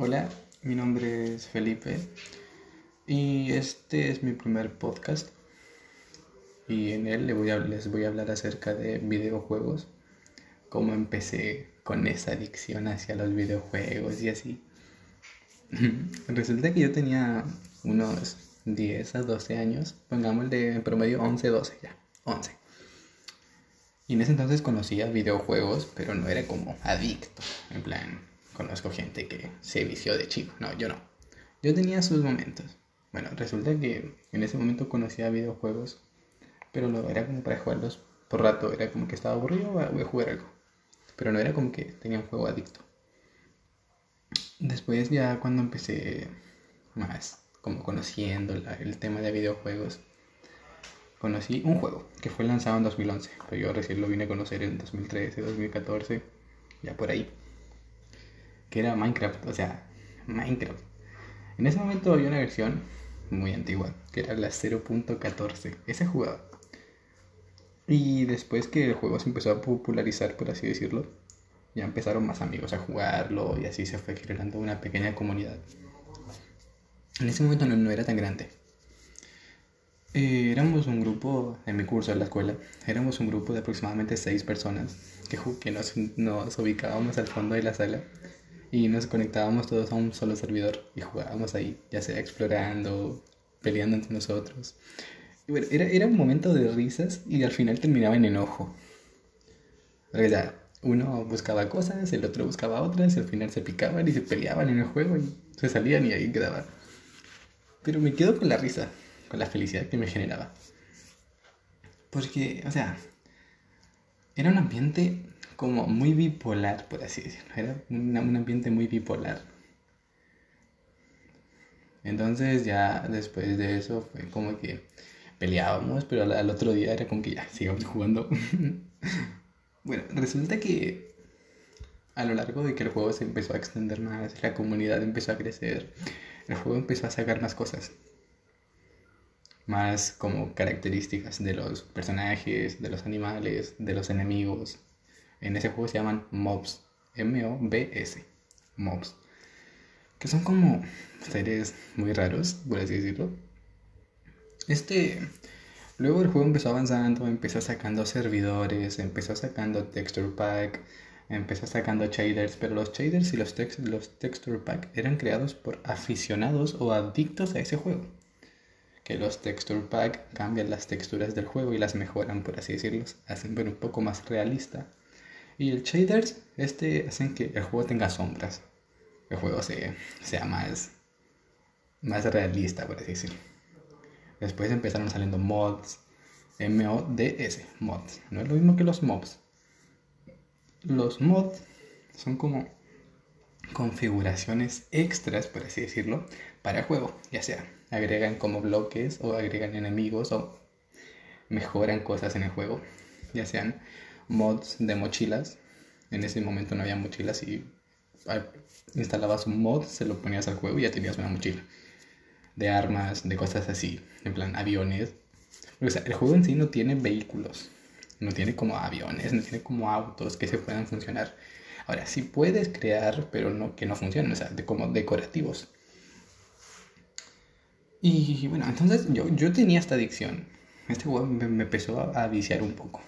Hola, mi nombre es Felipe y este es mi primer podcast y en él les voy a, hablar acerca de videojuegos, cómo empecé con esa adicción hacia los videojuegos y así. Resulta que yo tenía unos 10 a 12 años, pongamos de promedio 11, 12 ya, 11. Y en ese entonces conocía videojuegos, pero no era como adicto, en plan, conozco gente que se vició de chico. No, yo no. Yo tenía sus momentos. Bueno, resulta que en ese momento conocía videojuegos, pero lo era como para jugarlos por rato. Era como que estaba aburrido, voy a jugar algo. Pero no era como que tenía un juego adicto. Después ya cuando empecé más como conociendo el tema de videojuegos, conocí un juego que fue lanzado en 2011, pero yo recién lo vine a conocer en 2013, 2014, ya por ahí que era Minecraft, o sea, Minecraft. En ese momento había una versión muy antigua, que era la 0.14. Ese jugaba. Y después que el juego se empezó a popularizar, por así decirlo, ya empezaron más amigos a jugarlo y así se fue creando una pequeña comunidad. En ese momento no, era tan grande. Eh, éramos un grupo, en mi curso de la escuela, éramos un grupo de aproximadamente 6 personas que, nos ubicábamos al fondo de la sala y nos conectábamos todos a un solo servidor y jugábamos ahí, ya sea explorando, peleando entre nosotros. Y bueno, era, era un momento de risas y al final terminaba en enojo. Porque ya, uno buscaba cosas, el otro buscaba otras, y al final se picaban y se peleaban en el juego y se salían y ahí quedaba. Pero me quedo con la risa, con la felicidad que me generaba. Porque, o sea, era un ambiente como muy bipolar, por así decirlo. Era un, ambiente muy bipolar. Entonces ya después de eso fue como que peleábamos, pero al, otro día era como que ya, sigamos jugando. bueno, resulta que a lo largo de que el juego se empezó a extender más, la comunidad empezó a crecer, el juego empezó a sacar más cosas. Más como características de los personajes, de los animales, de los enemigos, en ese juego se llaman mobs. M-O-B-S. Mobs. Que son como seres muy raros, por así decirlo. Este. Luego el juego empezó avanzando, empezó sacando servidores, empezó sacando texture pack, empezó sacando shaders, pero los shaders y los, los texture pack eran creados por aficionados o adictos a ese juego. Que los texture pack cambian las texturas del juego y las mejoran, por así decirlo, hacen ver un poco más realista y el shaders, este hacen que el juego tenga sombras. El juego sea más, más realista, por así decirlo. Después empezaron saliendo mods. M-O-D-S, mods. No es lo mismo que los mobs. Los mods son como configuraciones extras, por así decirlo, para el juego. Ya sea agregan como bloques o agregan enemigos o mejoran cosas en el juego. Ya sean mods de mochilas. En ese momento no había mochilas y instalabas un mod, se lo ponías al juego y ya tenías una mochila. De armas, de cosas así, en plan aviones. O el juego en sí no tiene vehículos, no tiene como aviones, no tiene como autos que se puedan funcionar. Ahora, sí puedes crear, pero no que no funcionen, o sea, como decorativos. Y bueno, entonces yo, yo tenía esta adicción. Este juego me, empezó a, a viciar un poco.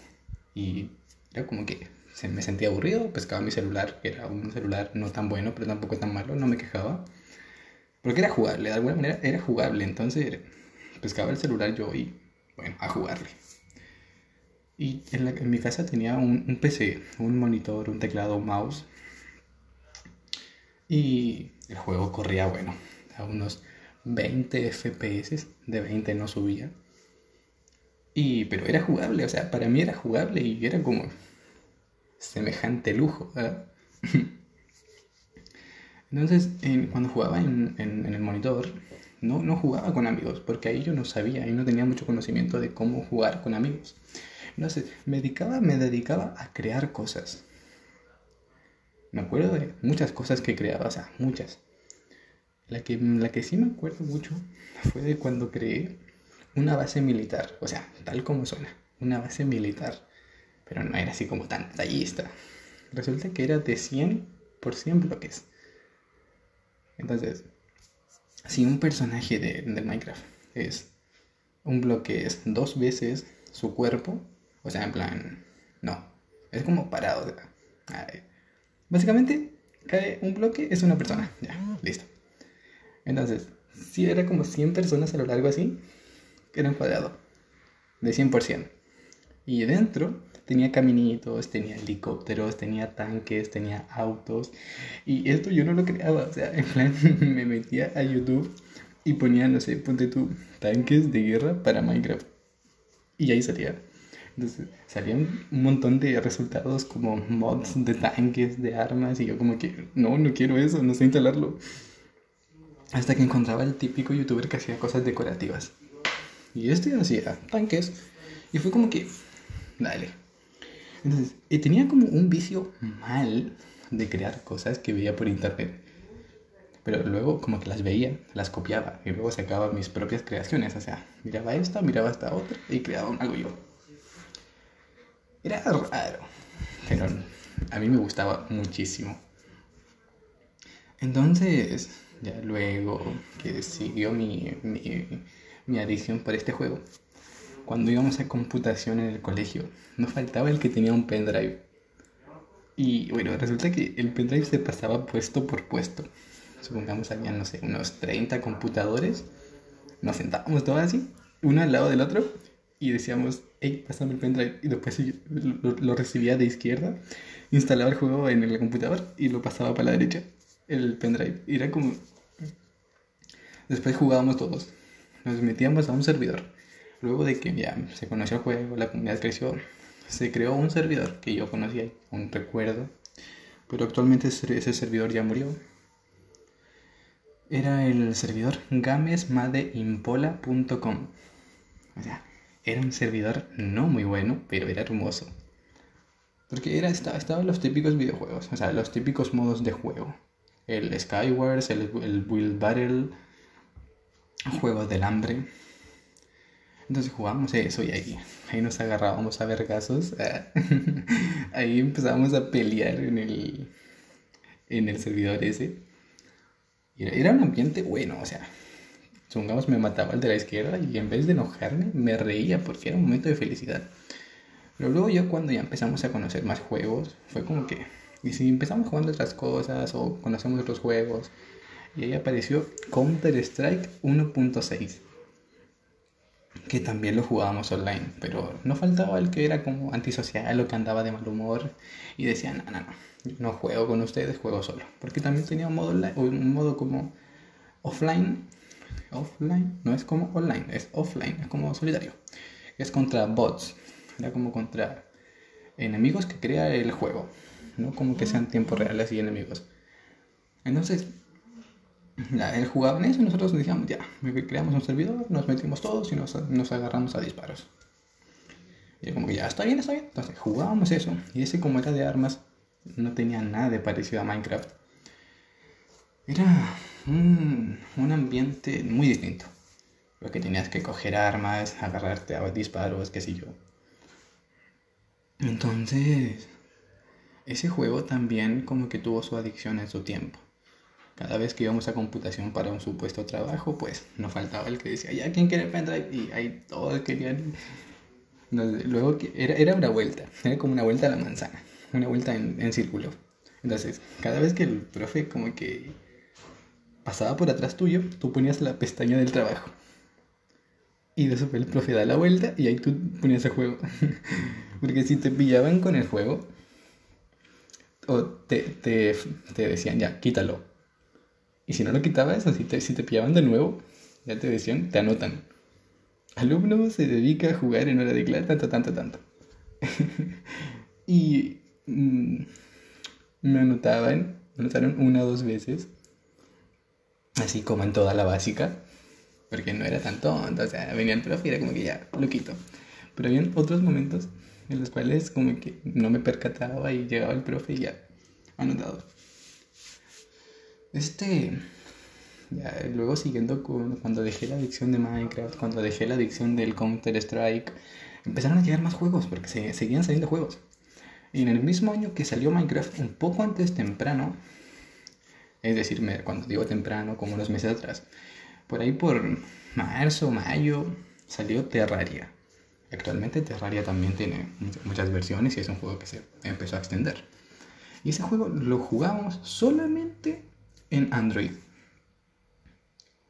Y era como que se me sentía aburrido, pescaba mi celular, que era un celular no tan bueno, pero tampoco tan malo, no me quejaba. Porque era jugable, de alguna manera era jugable, entonces pescaba el celular yo y, bueno, a jugarle. Y en, en mi casa tenía un, un, PC, un monitor, un teclado, un mouse. Y el juego corría, bueno, a unos 20 FPS, de 20 no subía. Y, pero era jugable, o sea, para mí era jugable y era como semejante lujo. Entonces, cuando jugaba en, en, el monitor, no, no jugaba con amigos, porque ahí yo no sabía y no tenía mucho conocimiento de cómo jugar con amigos. Entonces, me dedicaba, me dedicaba a crear cosas. Me acuerdo de muchas cosas que creaba, o sea, muchas. La que, la que sí me acuerdo mucho fue de cuando creé una base militar, o sea, tal como suena, una base militar, pero no era así como tan detallista. Resulta que era de 100 por 100 bloques. Entonces, si un personaje de, de Minecraft es un bloque es dos veces su cuerpo, o sea, en plan, no, es como parado. básicamente, cae un bloque, es una persona, ya, listo. Entonces, si era como 100 personas a lo largo así, era un cuadrado de 100%. Y dentro tenía caminitos, tenía helicópteros, tenía tanques, tenía autos. Y esto yo no lo creaba, o sea, en plan me metía a YouTube y ponía, no sé, ponte tú, tanques de guerra para Minecraft. Y ahí salía. Entonces salían un montón de resultados como mods de tanques, de armas, y yo como que, no, no quiero eso, no sé instalarlo. Hasta que encontraba el típico youtuber que hacía cosas decorativas. Y este hacía tanques. Y fue como que, dale. Entonces, y tenía como un vicio mal de crear cosas que veía por internet. Pero luego como que las veía, las copiaba y luego sacaba mis propias creaciones. O sea, miraba esta, miraba esta otra y creaba algo yo. Era raro, pero a mí me gustaba muchísimo. Entonces, ya luego que siguió mi, mi, mi adicción por este juego, cuando íbamos a computación en el colegio, no faltaba el que tenía un pendrive. Y bueno, resulta que el pendrive se pasaba puesto por puesto. Supongamos había, no sé, unos 30 computadores. Nos sentábamos todos así, uno al lado del otro, y decíamos, hey, pásame el pendrive. Y después lo, lo recibía de izquierda, instalaba el juego en el computador y lo pasaba para la derecha, el pendrive. Y era como. Después jugábamos todos. Nos metíamos a un servidor. Luego de que ya se conoció el juego, la comunidad creció, se creó un servidor que yo conocía, un recuerdo. Pero actualmente ese servidor ya murió. Era el servidor gamesmadeimpola.com. O sea, era un servidor no muy bueno, pero era hermoso. Porque era, estaban los típicos videojuegos, o sea, los típicos modos de juego. El Skywars, el, el Battle, juegos del hambre. Entonces jugábamos eso y ahí, ahí nos agarrábamos a vergazos. ahí empezábamos a pelear en el, en el servidor ese. Y era un ambiente bueno, o sea, supongamos me mataba el de la izquierda y en vez de enojarme me reía porque era un momento de felicidad. Pero luego yo cuando ya empezamos a conocer más juegos, fue como que, y si empezamos jugando otras cosas o conocemos otros juegos, y ahí apareció Counter Strike 1.6 que también lo jugábamos online, pero no faltaba el que era como antisocial o que andaba de mal humor y decía, no, no, no, no juego con ustedes, juego solo. Porque también tenía un modo, un modo como offline, offline, no es como online, es offline, es como solidario. Es contra bots, era como contra enemigos que crea el juego, no como que sean tiempos reales y enemigos. Entonces, él jugaba en eso y nosotros decíamos, ya, creamos un servidor, nos metimos todos y nos, nos agarramos a disparos. Y como que ya, está bien, está bien. Entonces jugábamos eso. Y ese como era de armas, no tenía nada de parecido a Minecraft. Era un, un ambiente muy distinto. Porque tenías que coger armas, agarrarte a disparos, qué sé yo. Entonces, ese juego también como que tuvo su adicción en su tiempo. Cada vez que íbamos a computación para un supuesto trabajo, pues nos faltaba el que decía, ya, ¿quién quiere pendrive? Y ahí todos querían. Luego era, era una vuelta, era como una vuelta a la manzana, una vuelta en, en círculo. Entonces, cada vez que el profe como que pasaba por atrás tuyo, tú ponías la pestaña del trabajo. Y de eso el profe da la vuelta y ahí tú ponías el juego. Porque si te pillaban con el juego, o te, te, te decían, ya, quítalo. Y si no lo quitabas, si te, si te pillaban de nuevo, ya te decían, te anotan. Alumno se dedica a jugar en hora de clase, tanto, tanto, tanto. y mm, me anotaban, me anotaron una o dos veces, así como en toda la básica, porque no era tan tonto, o sea, venía el profe y era como que ya, lo quito. Pero había otros momentos en los cuales como que no me percataba y llegaba el profe y ya, anotado. Este, luego siguiendo con cuando dejé la adicción de Minecraft, cuando dejé la adicción del Counter Strike, empezaron a llegar más juegos porque se, seguían saliendo juegos. Y en el mismo año que salió Minecraft, un poco antes temprano, Es decir, cuando digo temprano, como unos meses atrás. Por ahí por marzo, mayo, salió Terraria. Actualmente Terraria también tiene muchas versiones y es un juego que se empezó a extender. Y ese juego lo jugamos solamente en Android.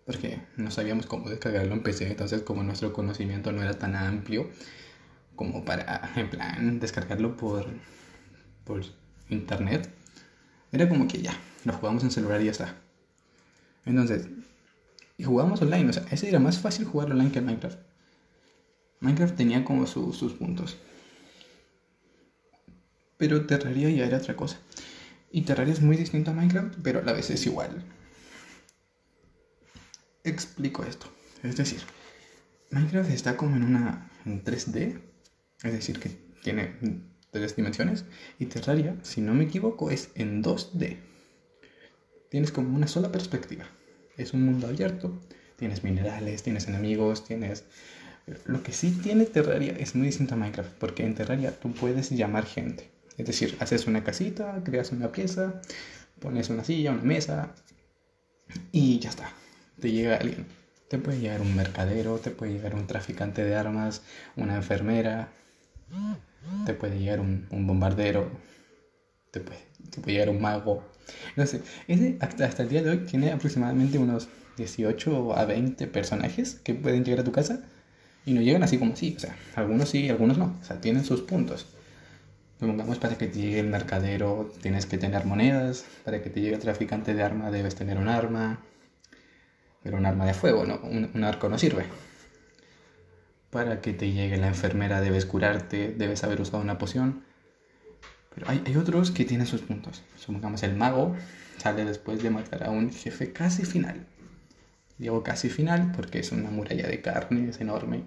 Porque no sabíamos cómo descargarlo en PC, entonces como nuestro conocimiento no era tan amplio como para, en plan, descargarlo por, por internet, era como que ya, lo jugamos en celular y ya está. Entonces, y jugábamos online, o sea, ese era más fácil jugar online que Minecraft. Minecraft tenía como sus puntos. Pero Terraria ya era otra cosa. Y Terraria es muy distinto a Minecraft, pero a la vez es igual. Explico esto. Es decir, Minecraft está como en una en 3D, es decir, que tiene tres dimensiones, y Terraria, si no me equivoco, es en 2D. Tienes como una sola perspectiva. Es un mundo abierto, tienes minerales, tienes enemigos, tienes... Lo que sí tiene Terraria es muy distinto a Minecraft, porque en Terraria tú puedes llamar gente. Es decir, haces una casita, creas una pieza, pones una silla, una mesa y ya está. Te llega alguien. Te puede llegar un mercadero, te puede llegar un traficante de armas, una enfermera, te puede llegar un, bombardero, te puede, te puede, llegar un mago. No ese hasta, hasta el día de hoy tiene aproximadamente unos 18 a 20 personajes que pueden llegar a tu casa y no llegan así como así. O sea, algunos sí, algunos no. O sea, tienen sus puntos. Supongamos para que te llegue el mercadero tienes que tener monedas, para que te llegue el traficante de arma debes tener un arma, pero un arma de fuego, ¿no? Un, arco no sirve. Para que te llegue la enfermera debes curarte, debes haber usado una poción. Pero hay, hay otros que tienen sus puntos. Supongamos el mago sale después de matar a un jefe casi final. Digo casi final porque es una muralla de carne, es enorme.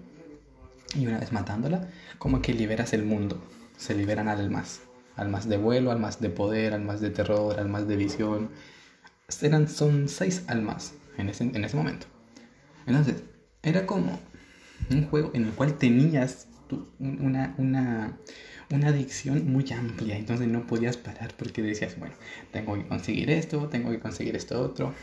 Y una vez matándola, como que liberas el mundo se liberan almas. Almas de vuelo, almas de poder, almas de terror, almas de visión. Eran, son seis almas en ese, en ese momento. Entonces, era como un juego en el cual tenías una, una, una adicción muy amplia. Entonces no podías parar porque decías, bueno, tengo que conseguir esto, tengo que conseguir esto otro.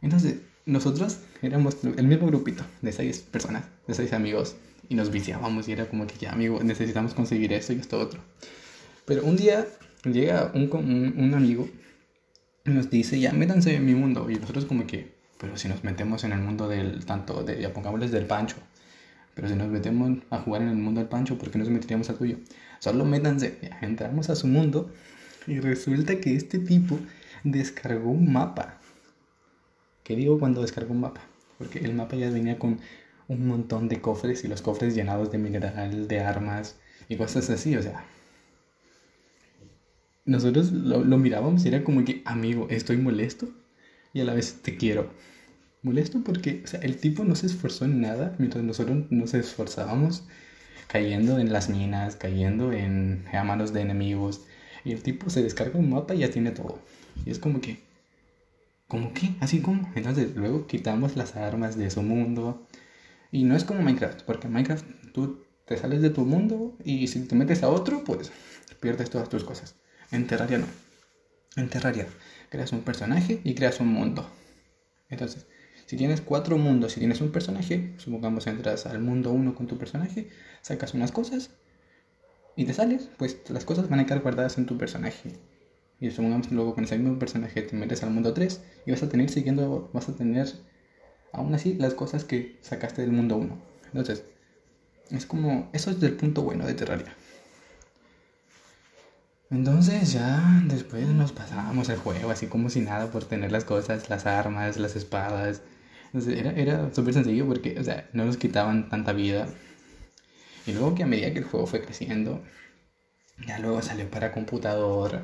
Entonces, nosotros éramos el mismo grupito de seis personas, de seis amigos, y nos viciábamos y era como que ya, amigo, necesitamos conseguir esto y esto otro. Pero un día llega un, un, amigo y nos dice, ya, métanse en mi mundo. Y nosotros como que, pero si nos metemos en el mundo del, tanto, de, ya pongámosles del pancho. Pero si nos metemos a jugar en el mundo del pancho, ¿por qué nos meteríamos al tuyo? Solo métanse, ya, entramos a su mundo y resulta que este tipo descargó un mapa. ¿Qué digo cuando descargó un mapa? Porque el mapa ya venía con un montón de cofres y los cofres llenados de mineral, de armas y cosas así, o sea. Nosotros lo, lo mirábamos y era como que, amigo, estoy molesto y a la vez te quiero. Molesto porque, o sea, el tipo no se esforzó en nada mientras nosotros nos esforzábamos cayendo en las minas, cayendo en a manos de enemigos. Y el tipo se descarga un mapa y ya tiene todo. Y es como que, ¿cómo qué? Así como. Entonces luego quitamos las armas de su mundo, y no es como Minecraft, porque Minecraft tú te sales de tu mundo y si te metes a otro, pues pierdes todas tus cosas. En Terraria no. En Terraria creas un personaje y creas un mundo. Entonces, si tienes cuatro mundos y tienes un personaje, supongamos entras al mundo uno con tu personaje, sacas unas cosas y te sales, pues las cosas van a quedar guardadas en tu personaje. Y supongamos luego con ese mismo personaje te metes al mundo 3 y vas a tener siguiendo, vas a tener aún así las cosas que sacaste del mundo 1. Entonces, es como, eso es del punto bueno de Terraria. Entonces ya después nos pasábamos el juego así como si nada por tener las cosas, las armas, las espadas. Entonces era, era súper sencillo porque, o sea, no nos quitaban tanta vida. Y luego que a medida que el juego fue creciendo, ya luego salió para computador.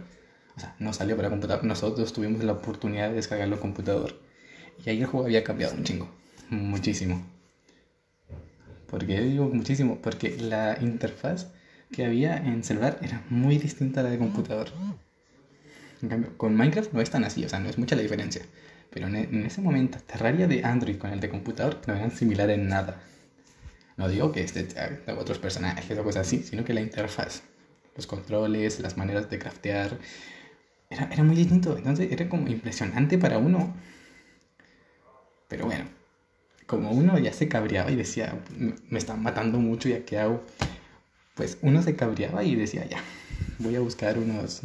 O sea, no salió para computador, nosotros tuvimos la oportunidad de descargarlo computador. Y ahí el juego había cambiado un chingo. Muchísimo. ¿Por qué digo muchísimo? Porque la interfaz que había en celular era muy distinta a la de computador. En cambio, con Minecraft no es tan así, o sea, no es mucha la diferencia. Pero en, ese momento, Terraria de Android con el de computador no eran similares en nada. No digo que este tenga otros personajes o cosas así, sino que la interfaz, los controles, las maneras de craftear, era, era muy distinto. Entonces era como impresionante para uno. Pero bueno, como uno ya se cabreaba y decía, me están matando mucho, ¿ya qué hago? Pues uno se cabreaba y decía, ya, voy a buscar unos,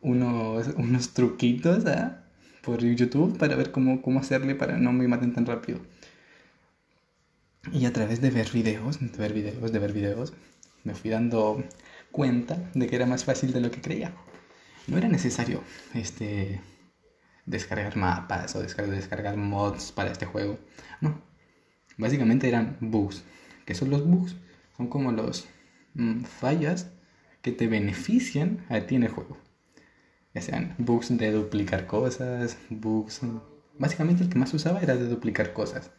unos, unos truquitos ¿ah? por YouTube para ver cómo, cómo hacerle para no me maten tan rápido. Y a través de ver videos, de ver videos, de ver videos, me fui dando cuenta de que era más fácil de lo que creía. No era necesario este, descargar mapas o descargar, mods para este juego. No. Básicamente eran bugs. ¿Qué son los bugs? Son como los mm, fallas que te benefician a ti en el juego. Ya sean bugs de duplicar cosas, bugs... Básicamente el que más usaba era de duplicar cosas.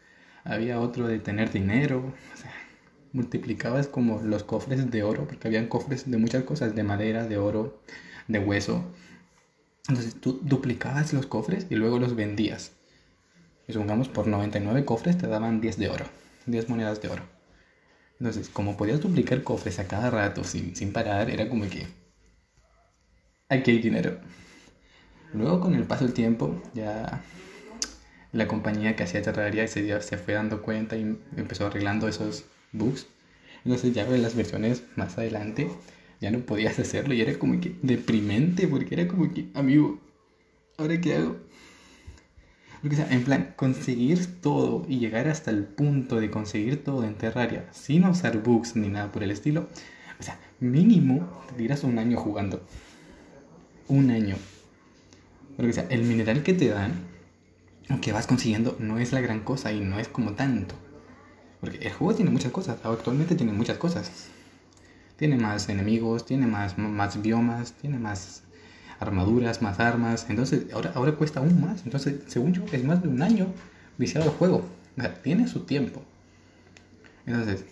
Había otro de tener dinero. O sea, multiplicabas como los cofres de oro, porque habían cofres de muchas cosas, de madera, de oro, de hueso. Entonces tú duplicabas los cofres y luego los vendías. Y supongamos por 99 cofres te daban 10 de oro, 10 monedas de oro. Entonces, como podías duplicar cofres a cada rato sin, sin parar, era como que aquí hay dinero. Luego con el paso del tiempo, ya la compañía que hacía Terraria se, se fue dando cuenta y empezó arreglando esos bugs. Entonces ya en las versiones más adelante ya no podías hacerlo y era como que deprimente porque era como que, amigo, ¿ahora qué hago? O sea, en plan, conseguir todo y llegar hasta el punto de conseguir todo en Terraria sin usar bugs ni nada por el estilo, o sea, mínimo te tiras un año jugando. Un año. O sea, el mineral que te dan, que vas consiguiendo, no es la gran cosa y no es como tanto. Porque el juego tiene muchas cosas, actualmente tiene muchas cosas. Tiene más enemigos, tiene más, más biomas, tiene más armaduras, más armas. Entonces, ahora, ahora cuesta aún más. Entonces, según yo, es más de un año viciado el juego. Tiene su tiempo. Entonces,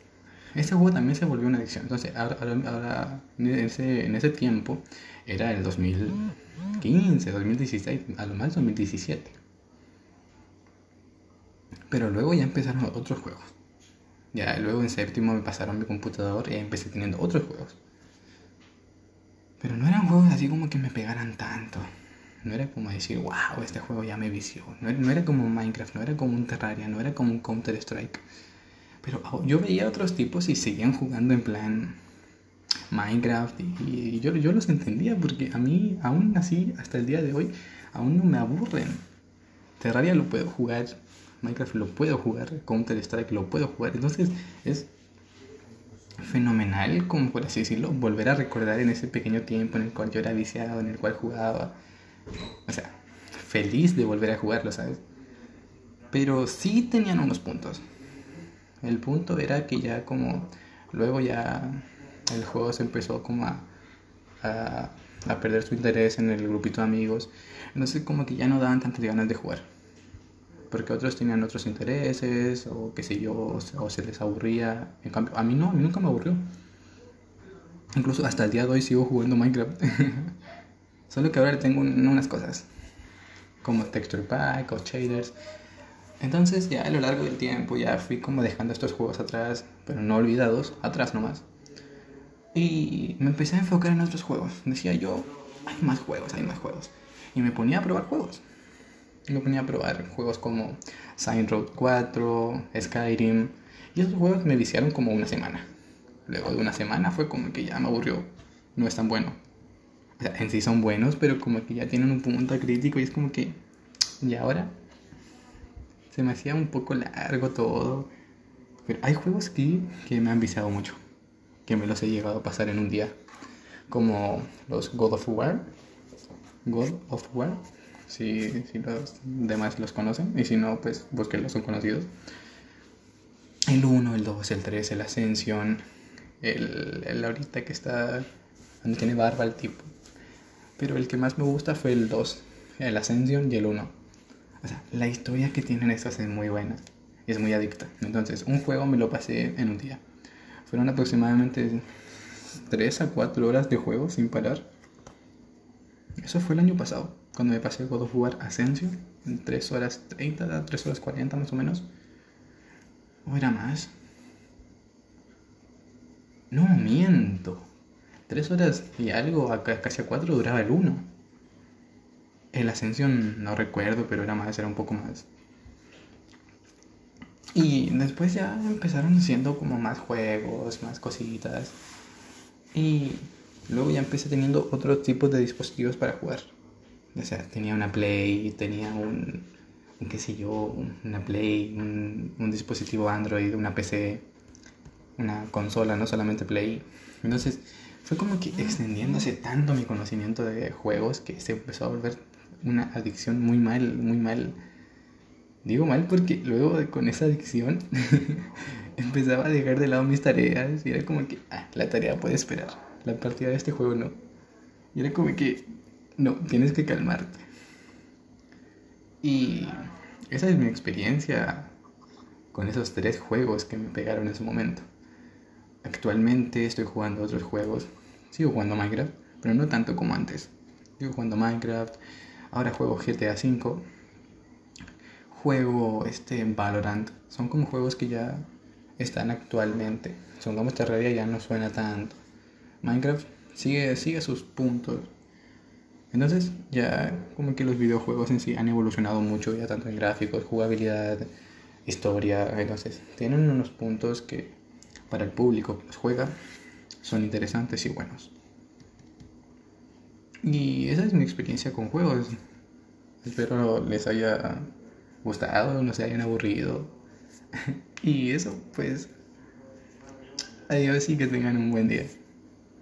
este juego también se volvió una adicción. Entonces, ahora, ahora, en, ese, en ese tiempo, era el 2015, 2016, a lo más 2017. Pero luego ya empezaron otros juegos. Ya luego en séptimo me pasaron mi computador y empecé teniendo otros juegos. Pero no eran juegos así como que me pegaran tanto. No era como decir, wow, este juego ya me vició. No era, como Minecraft, no era como un Terraria, no era como un Counter Strike. Pero yo veía otros tipos y seguían jugando en plan Minecraft y, yo, yo los entendía porque a mí, aún así, hasta el día de hoy, aún no me aburren. Terraria lo puedo jugar Minecraft lo puedo jugar, Counter Strike lo puedo jugar. Entonces es fenomenal, como por así decirlo, volver a recordar en ese pequeño tiempo en el cual yo era viciado, en el cual jugaba. O sea, feliz de volver a jugarlo, ¿sabes? Pero sí tenían unos puntos. El punto era que ya como luego ya el juego se empezó como a, a, perder su interés en el grupito de amigos. Entonces como que ya no daban tantas ganas de jugar porque otros tenían otros intereses o qué sé yo, o se les aburría. En cambio, a mí no, a mí nunca me aburrió. Incluso hasta el día de hoy sigo jugando Minecraft. Solo que ahora tengo unas cosas, como texture pack o shaders. Entonces ya a lo largo del tiempo ya fui como dejando estos juegos atrás, pero no olvidados, atrás nomás. Y me empecé a enfocar en otros juegos. Decía yo, hay más juegos, hay más juegos. Y me ponía a probar juegos me ponía a probar juegos como Sign Road 4, Skyrim, y esos juegos me viciaron como una semana. Luego de una semana fue como que ya me aburrió, no es tan bueno. O sea, en sí son buenos, pero como que ya tienen un punto crítico y es como que, y ahora se me hacía un poco largo todo. Pero hay juegos que, que me han viciado mucho, que me los he llegado a pasar en un día, como los God of War. God of War si, si los demás los conocen, y si no, pues los son conocidos. El 1, el 2, el 3, el Ascension, el, el ahorita que está, donde tiene barba el tipo. Pero el que más me gusta fue el 2, el Ascension y el 1. O sea, la historia que tienen estos es muy buena, es muy adicta. Entonces, un juego me lo pasé en un día. Fueron aproximadamente 3 a 4 horas de juego sin parar. Eso fue el año pasado cuando me pasé God of War Ascension, en 3 horas 30, 3 horas 40 más o menos. ¿O era más? No, miento. 3 horas y algo, casi a 4 duraba el 1. El Ascension no recuerdo, pero era más, era un poco más. Y después ya empezaron haciendo como más juegos, más cositas. Y luego ya empecé teniendo otros tipos de dispositivos para jugar. O sea, tenía una Play, tenía un, un qué sé yo, una Play, un, un dispositivo Android, una PC, una consola, no solamente Play. Entonces fue como que extendiéndose tanto mi conocimiento de juegos que se empezó a volver una adicción muy mal, muy mal. Digo mal porque luego con esa adicción empezaba a dejar de lado mis tareas y era como que, ah, la tarea puede esperar, la partida de este juego no. Y era como que, no, tienes que calmarte. Y esa es mi experiencia con esos tres juegos que me pegaron en ese momento. Actualmente estoy jugando otros juegos. Sigo jugando Minecraft, pero no tanto como antes. Sigo jugando Minecraft. Ahora juego GTA V. Juego este Valorant. Son como juegos que ya están actualmente. Son como realidad ya no suena tanto. Minecraft sigue, sigue sus puntos. Entonces ya como que los videojuegos en sí han evolucionado mucho, ya tanto en gráficos, jugabilidad, historia. Entonces tienen unos puntos que para el público que juega son interesantes y buenos. Y esa es mi experiencia con juegos. Espero les haya gustado, no se hayan aburrido. y eso, pues, adiós y que tengan un buen día.